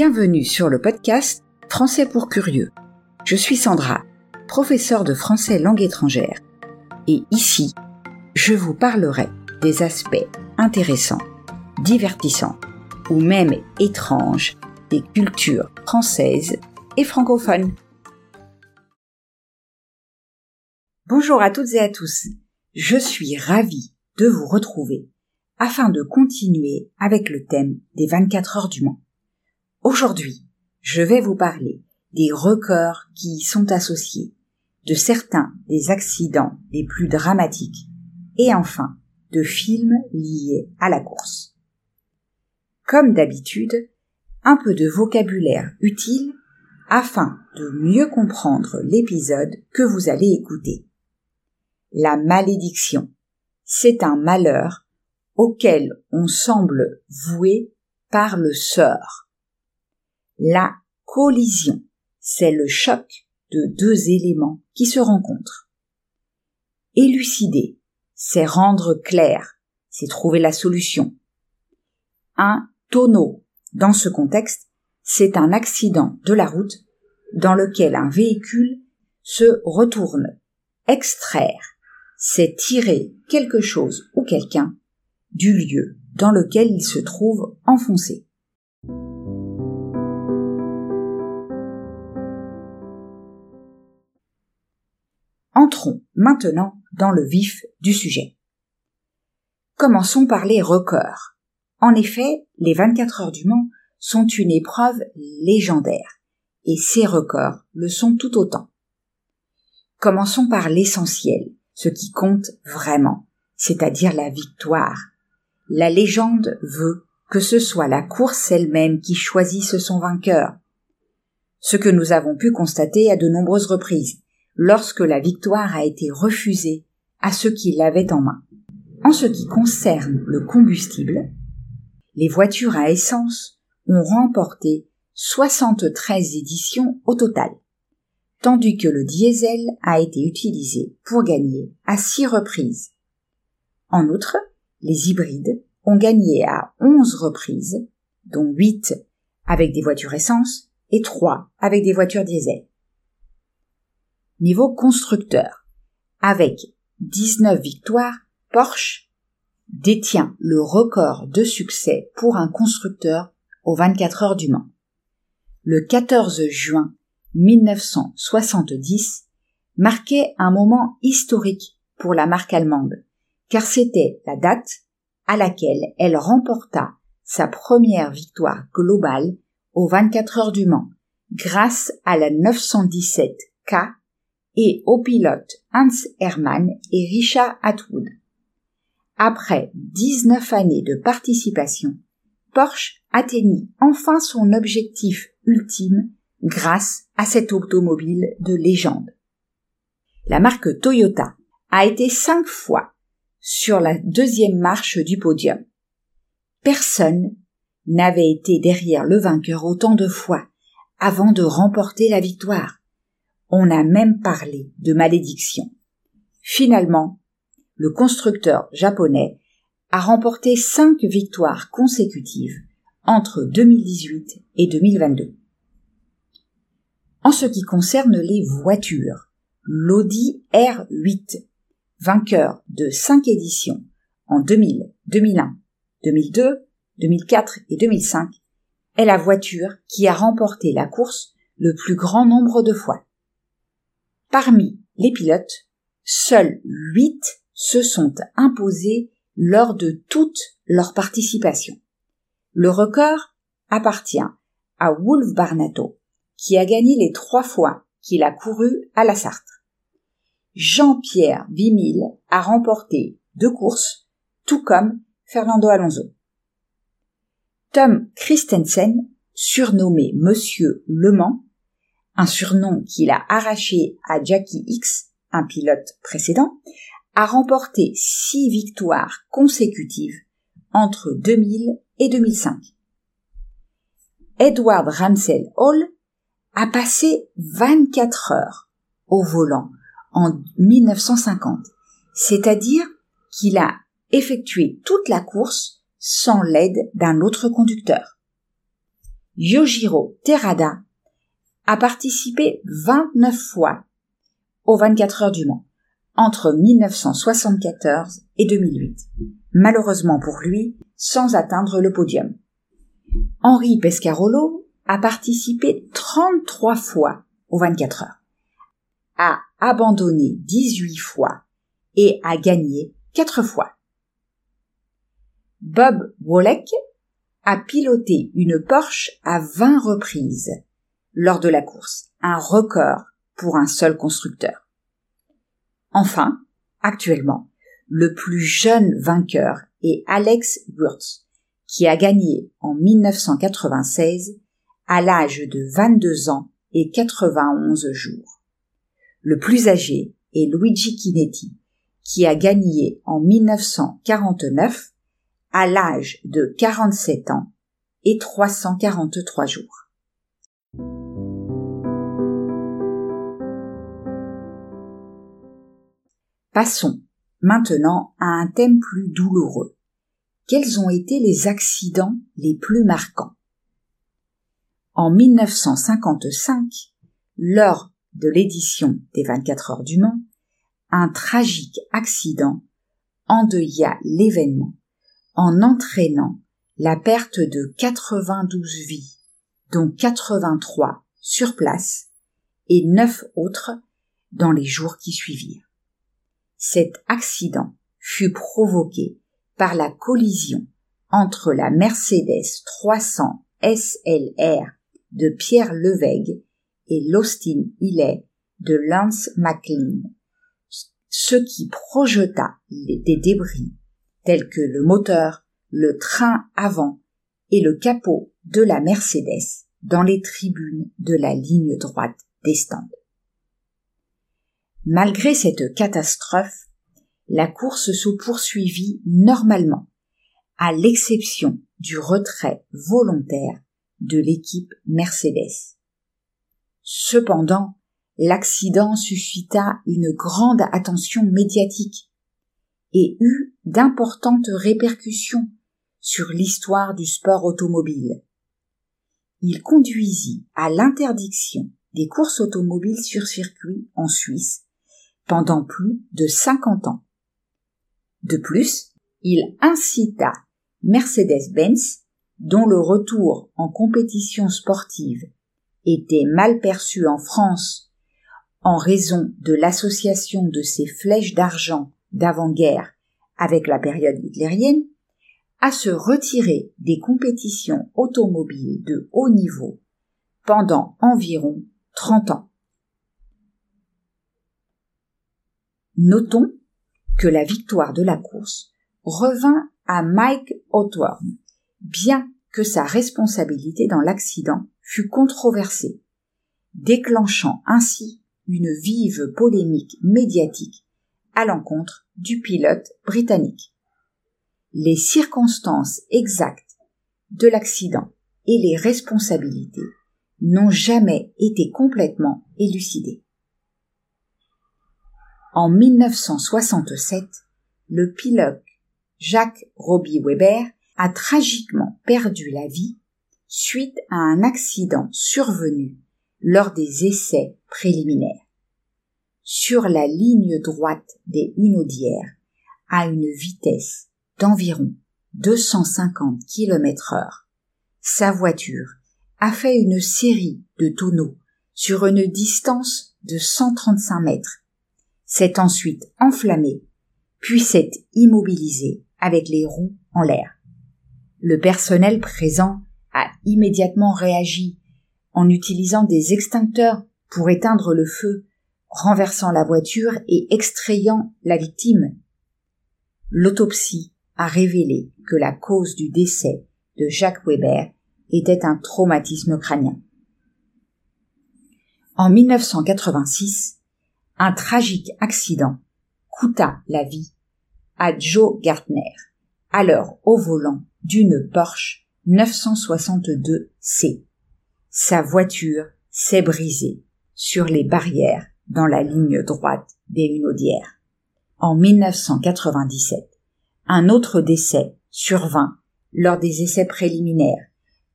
Bienvenue sur le podcast Français pour curieux. Je suis Sandra, professeure de français langue étrangère. Et ici, je vous parlerai des aspects intéressants, divertissants ou même étranges des cultures françaises et francophones. Bonjour à toutes et à tous. Je suis ravie de vous retrouver afin de continuer avec le thème des 24 heures du Mans. Aujourd'hui, je vais vous parler des records qui y sont associés, de certains des accidents les plus dramatiques et enfin de films liés à la course. Comme d'habitude, un peu de vocabulaire utile afin de mieux comprendre l'épisode que vous allez écouter. La malédiction, c'est un malheur auquel on semble voué par le sort. La collision, c'est le choc de deux éléments qui se rencontrent. Élucider, c'est rendre clair, c'est trouver la solution. Un tonneau, dans ce contexte, c'est un accident de la route dans lequel un véhicule se retourne. Extraire, c'est tirer quelque chose ou quelqu'un du lieu dans lequel il se trouve enfoncé. Entrons maintenant dans le vif du sujet. Commençons par les records. En effet, les 24 heures du Mans sont une épreuve légendaire, et ces records le sont tout autant. Commençons par l'essentiel, ce qui compte vraiment, c'est-à-dire la victoire, la légende veut que ce soit la course elle-même qui choisisse son vainqueur. Ce que nous avons pu constater à de nombreuses reprises, lorsque la victoire a été refusée à ceux qui l'avaient en main. En ce qui concerne le combustible, les voitures à essence ont remporté 73 éditions au total, tandis que le diesel a été utilisé pour gagner à six reprises. En outre, les hybrides ont gagné à 11 reprises, dont 8 avec des voitures essence et 3 avec des voitures diesel. Niveau constructeur, avec 19 victoires, Porsche détient le record de succès pour un constructeur aux 24 heures du Mans. Le 14 juin 1970 marquait un moment historique pour la marque allemande car c'était la date à laquelle elle remporta sa première victoire globale aux 24 heures du Mans, grâce à la 917K et aux pilotes Hans Hermann et Richard Atwood. Après 19 années de participation, Porsche atteignit enfin son objectif ultime grâce à cette automobile de légende. La marque Toyota a été cinq fois sur la deuxième marche du podium. Personne n'avait été derrière le vainqueur autant de fois avant de remporter la victoire. On a même parlé de malédiction. Finalement, le constructeur japonais a remporté cinq victoires consécutives entre 2018 et 2022. En ce qui concerne les voitures, l'Audi R8 vainqueur de cinq éditions en 2000, 2001, 2002, 2004 et 2005, est la voiture qui a remporté la course le plus grand nombre de fois. Parmi les pilotes, seuls huit se sont imposés lors de toute leur participation. Le record appartient à Wolf Barnato, qui a gagné les trois fois qu'il a couru à la Sarthe. Jean-Pierre Vimille a remporté deux courses, tout comme Fernando Alonso. Tom Christensen, surnommé Monsieur Le Mans, un surnom qu'il a arraché à Jackie X, un pilote précédent, a remporté six victoires consécutives entre 2000 et 2005. Edward Ramsell Hall a passé 24 heures au volant en 1950, c'est-à-dire qu'il a effectué toute la course sans l'aide d'un autre conducteur. Yojiro Terada a participé 29 fois aux 24 heures du Mans entre 1974 et 2008. Malheureusement pour lui, sans atteindre le podium. Henri Pescarolo a participé 33 fois aux 24 heures, a abandonné 18 fois et a gagné 4 fois. Bob Wolek a piloté une Porsche à 20 reprises lors de la course, un record pour un seul constructeur. Enfin, actuellement, le plus jeune vainqueur est Alex Wurtz, qui a gagné en 1996 à l'âge de 22 ans et 91 jours. Le plus âgé est Luigi Chinetti, qui a gagné en 1949 à l'âge de 47 ans et 343 jours. Passons maintenant à un thème plus douloureux. Quels ont été les accidents les plus marquants? En 1955, lors de l'édition des 24 heures du Mans, un tragique accident endeuilla l'événement en entraînant la perte de 92 vies, dont 83 sur place et 9 autres dans les jours qui suivirent. Cet accident fut provoqué par la collision entre la Mercedes 300 SLR de Pierre Levègue et l'Austin Hillet de Lance McLean, ce qui projeta des débris tels que le moteur, le train avant et le capot de la Mercedes dans les tribunes de la ligne droite des. Malgré cette catastrophe, la course se poursuivit normalement, à l'exception du retrait volontaire de l'équipe Mercedes. Cependant, l'accident suscita une grande attention médiatique et eut d'importantes répercussions sur l'histoire du sport automobile. Il conduisit à l'interdiction des courses automobiles sur circuit en Suisse pendant plus de 50 ans. De plus, il incita Mercedes-Benz, dont le retour en compétition sportive était mal perçu en France en raison de l'association de ses flèches d'argent d'avant-guerre avec la période hitlérienne, à se retirer des compétitions automobiles de haut niveau pendant environ 30 ans. Notons que la victoire de la course revint à Mike Hawthorne, bien que sa responsabilité dans l'accident fut controversée, déclenchant ainsi une vive polémique médiatique à l'encontre du pilote britannique. Les circonstances exactes de l'accident et les responsabilités n'ont jamais été complètement élucidées. En 1967, le pilote Jacques Robbie Weber a tragiquement perdu la vie suite à un accident survenu lors des essais préliminaires sur la ligne droite des Hunaudières à une vitesse d'environ 250 km heure. Sa voiture a fait une série de tonneaux sur une distance de 135 mètres, s'est ensuite enflammée, puis s'est immobilisée avec les roues en l'air. Le personnel présent a immédiatement réagi en utilisant des extincteurs pour éteindre le feu renversant la voiture et extrayant la victime. L'autopsie a révélé que la cause du décès de Jacques Weber était un traumatisme crânien. En 1986, un tragique accident coûta la vie à Joe Gartner, alors au volant d'une Porsche 962C. Sa voiture s'est brisée sur les barrières dans la ligne droite des Hunaudières. En 1997, un autre décès survint lors des essais préliminaires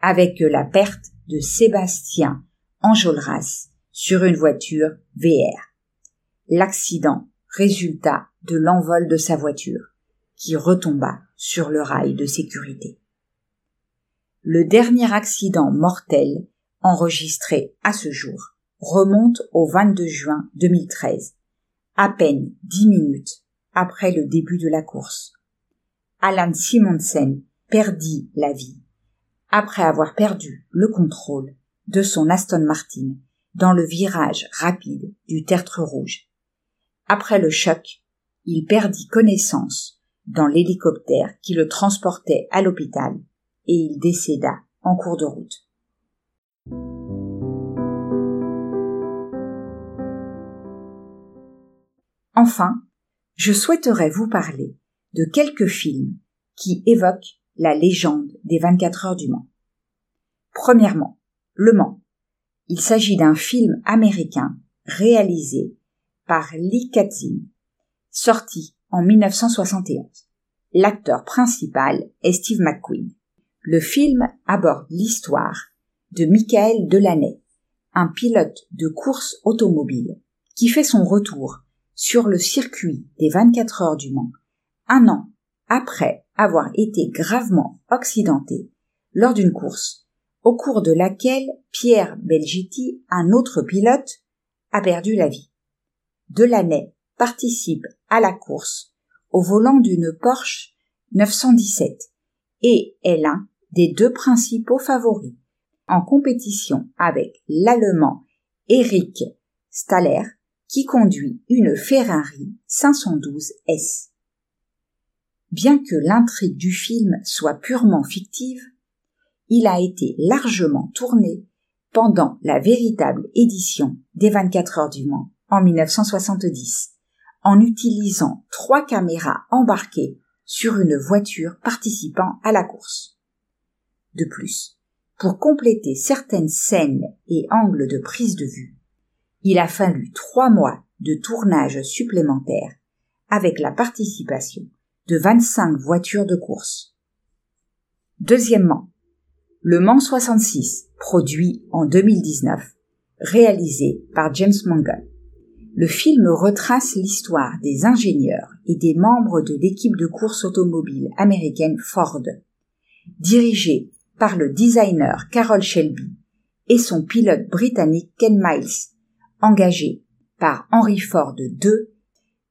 avec la perte de Sébastien Enjolras sur une voiture VR. L'accident résulta de l'envol de sa voiture, qui retomba sur le rail de sécurité. Le dernier accident mortel enregistré à ce jour remonte au 22 juin 2013, à peine dix minutes après le début de la course. Alan Simonsen perdit la vie après avoir perdu le contrôle de son Aston Martin dans le virage rapide du tertre rouge. Après le choc, il perdit connaissance dans l'hélicoptère qui le transportait à l'hôpital et il décéda en cours de route. Enfin, je souhaiterais vous parler de quelques films qui évoquent la légende des 24 heures du Mans. Premièrement, Le Mans. Il s'agit d'un film américain réalisé par Lee Katzin, sorti en 1971. L'acteur principal est Steve McQueen. Le film aborde l'histoire de Michael Delaney, un pilote de course automobile qui fait son retour sur le circuit des 24 heures du Mans, un an après avoir été gravement accidenté lors d'une course, au cours de laquelle Pierre Belgetti, un autre pilote, a perdu la vie. Delaney participe à la course au volant d'une Porsche 917 et est l'un des deux principaux favoris en compétition avec l'Allemand Eric Staller qui conduit une Ferrari 512 S. Bien que l'intrigue du film soit purement fictive, il a été largement tourné pendant la véritable édition des 24 heures du Mans en 1970, en utilisant trois caméras embarquées sur une voiture participant à la course. De plus, pour compléter certaines scènes et angles de prise de vue, il a fallu trois mois de tournage supplémentaire avec la participation de 25 voitures de course. Deuxièmement, le Mans 66, produit en 2019, réalisé par James Mangold. Le film retrace l'histoire des ingénieurs et des membres de l'équipe de course automobile américaine Ford, dirigée par le designer Carol Shelby et son pilote britannique Ken Miles, engagé par Henry Ford II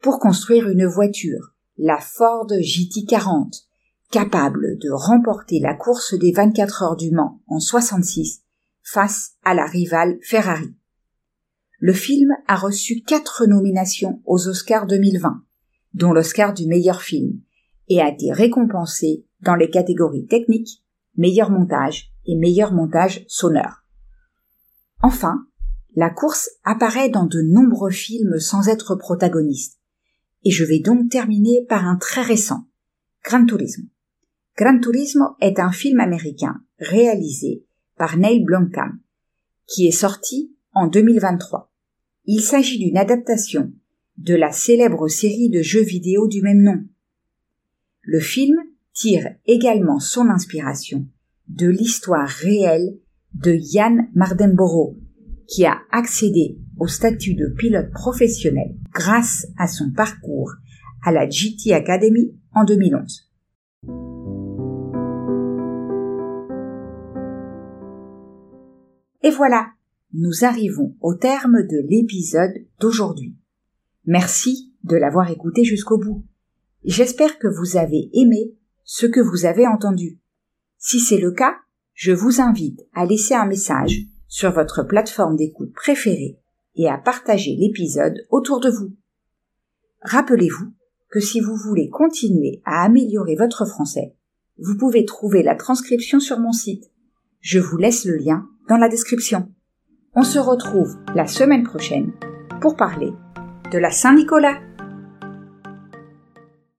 pour construire une voiture, la Ford GT40, capable de remporter la course des 24 heures du Mans en 66 face à la rivale Ferrari. Le film a reçu quatre nominations aux Oscars 2020, dont l'Oscar du meilleur film, et a été récompensé dans les catégories techniques, meilleur montage et meilleur montage sonore. Enfin, la course apparaît dans de nombreux films sans être protagoniste. Et je vais donc terminer par un très récent, Gran Turismo. Gran Turismo est un film américain réalisé par Neil Blomkamp, qui est sorti en 2023. Il s'agit d'une adaptation de la célèbre série de jeux vidéo du même nom. Le film tire également son inspiration de l'histoire réelle de Yann Mardenborough, qui a accédé au statut de pilote professionnel grâce à son parcours à la GT Academy en 2011. Et voilà, nous arrivons au terme de l'épisode d'aujourd'hui. Merci de l'avoir écouté jusqu'au bout. J'espère que vous avez aimé ce que vous avez entendu. Si c'est le cas, je vous invite à laisser un message sur votre plateforme d'écoute préférée et à partager l'épisode autour de vous. Rappelez-vous que si vous voulez continuer à améliorer votre français, vous pouvez trouver la transcription sur mon site. Je vous laisse le lien dans la description. On se retrouve la semaine prochaine pour parler de la Saint-Nicolas.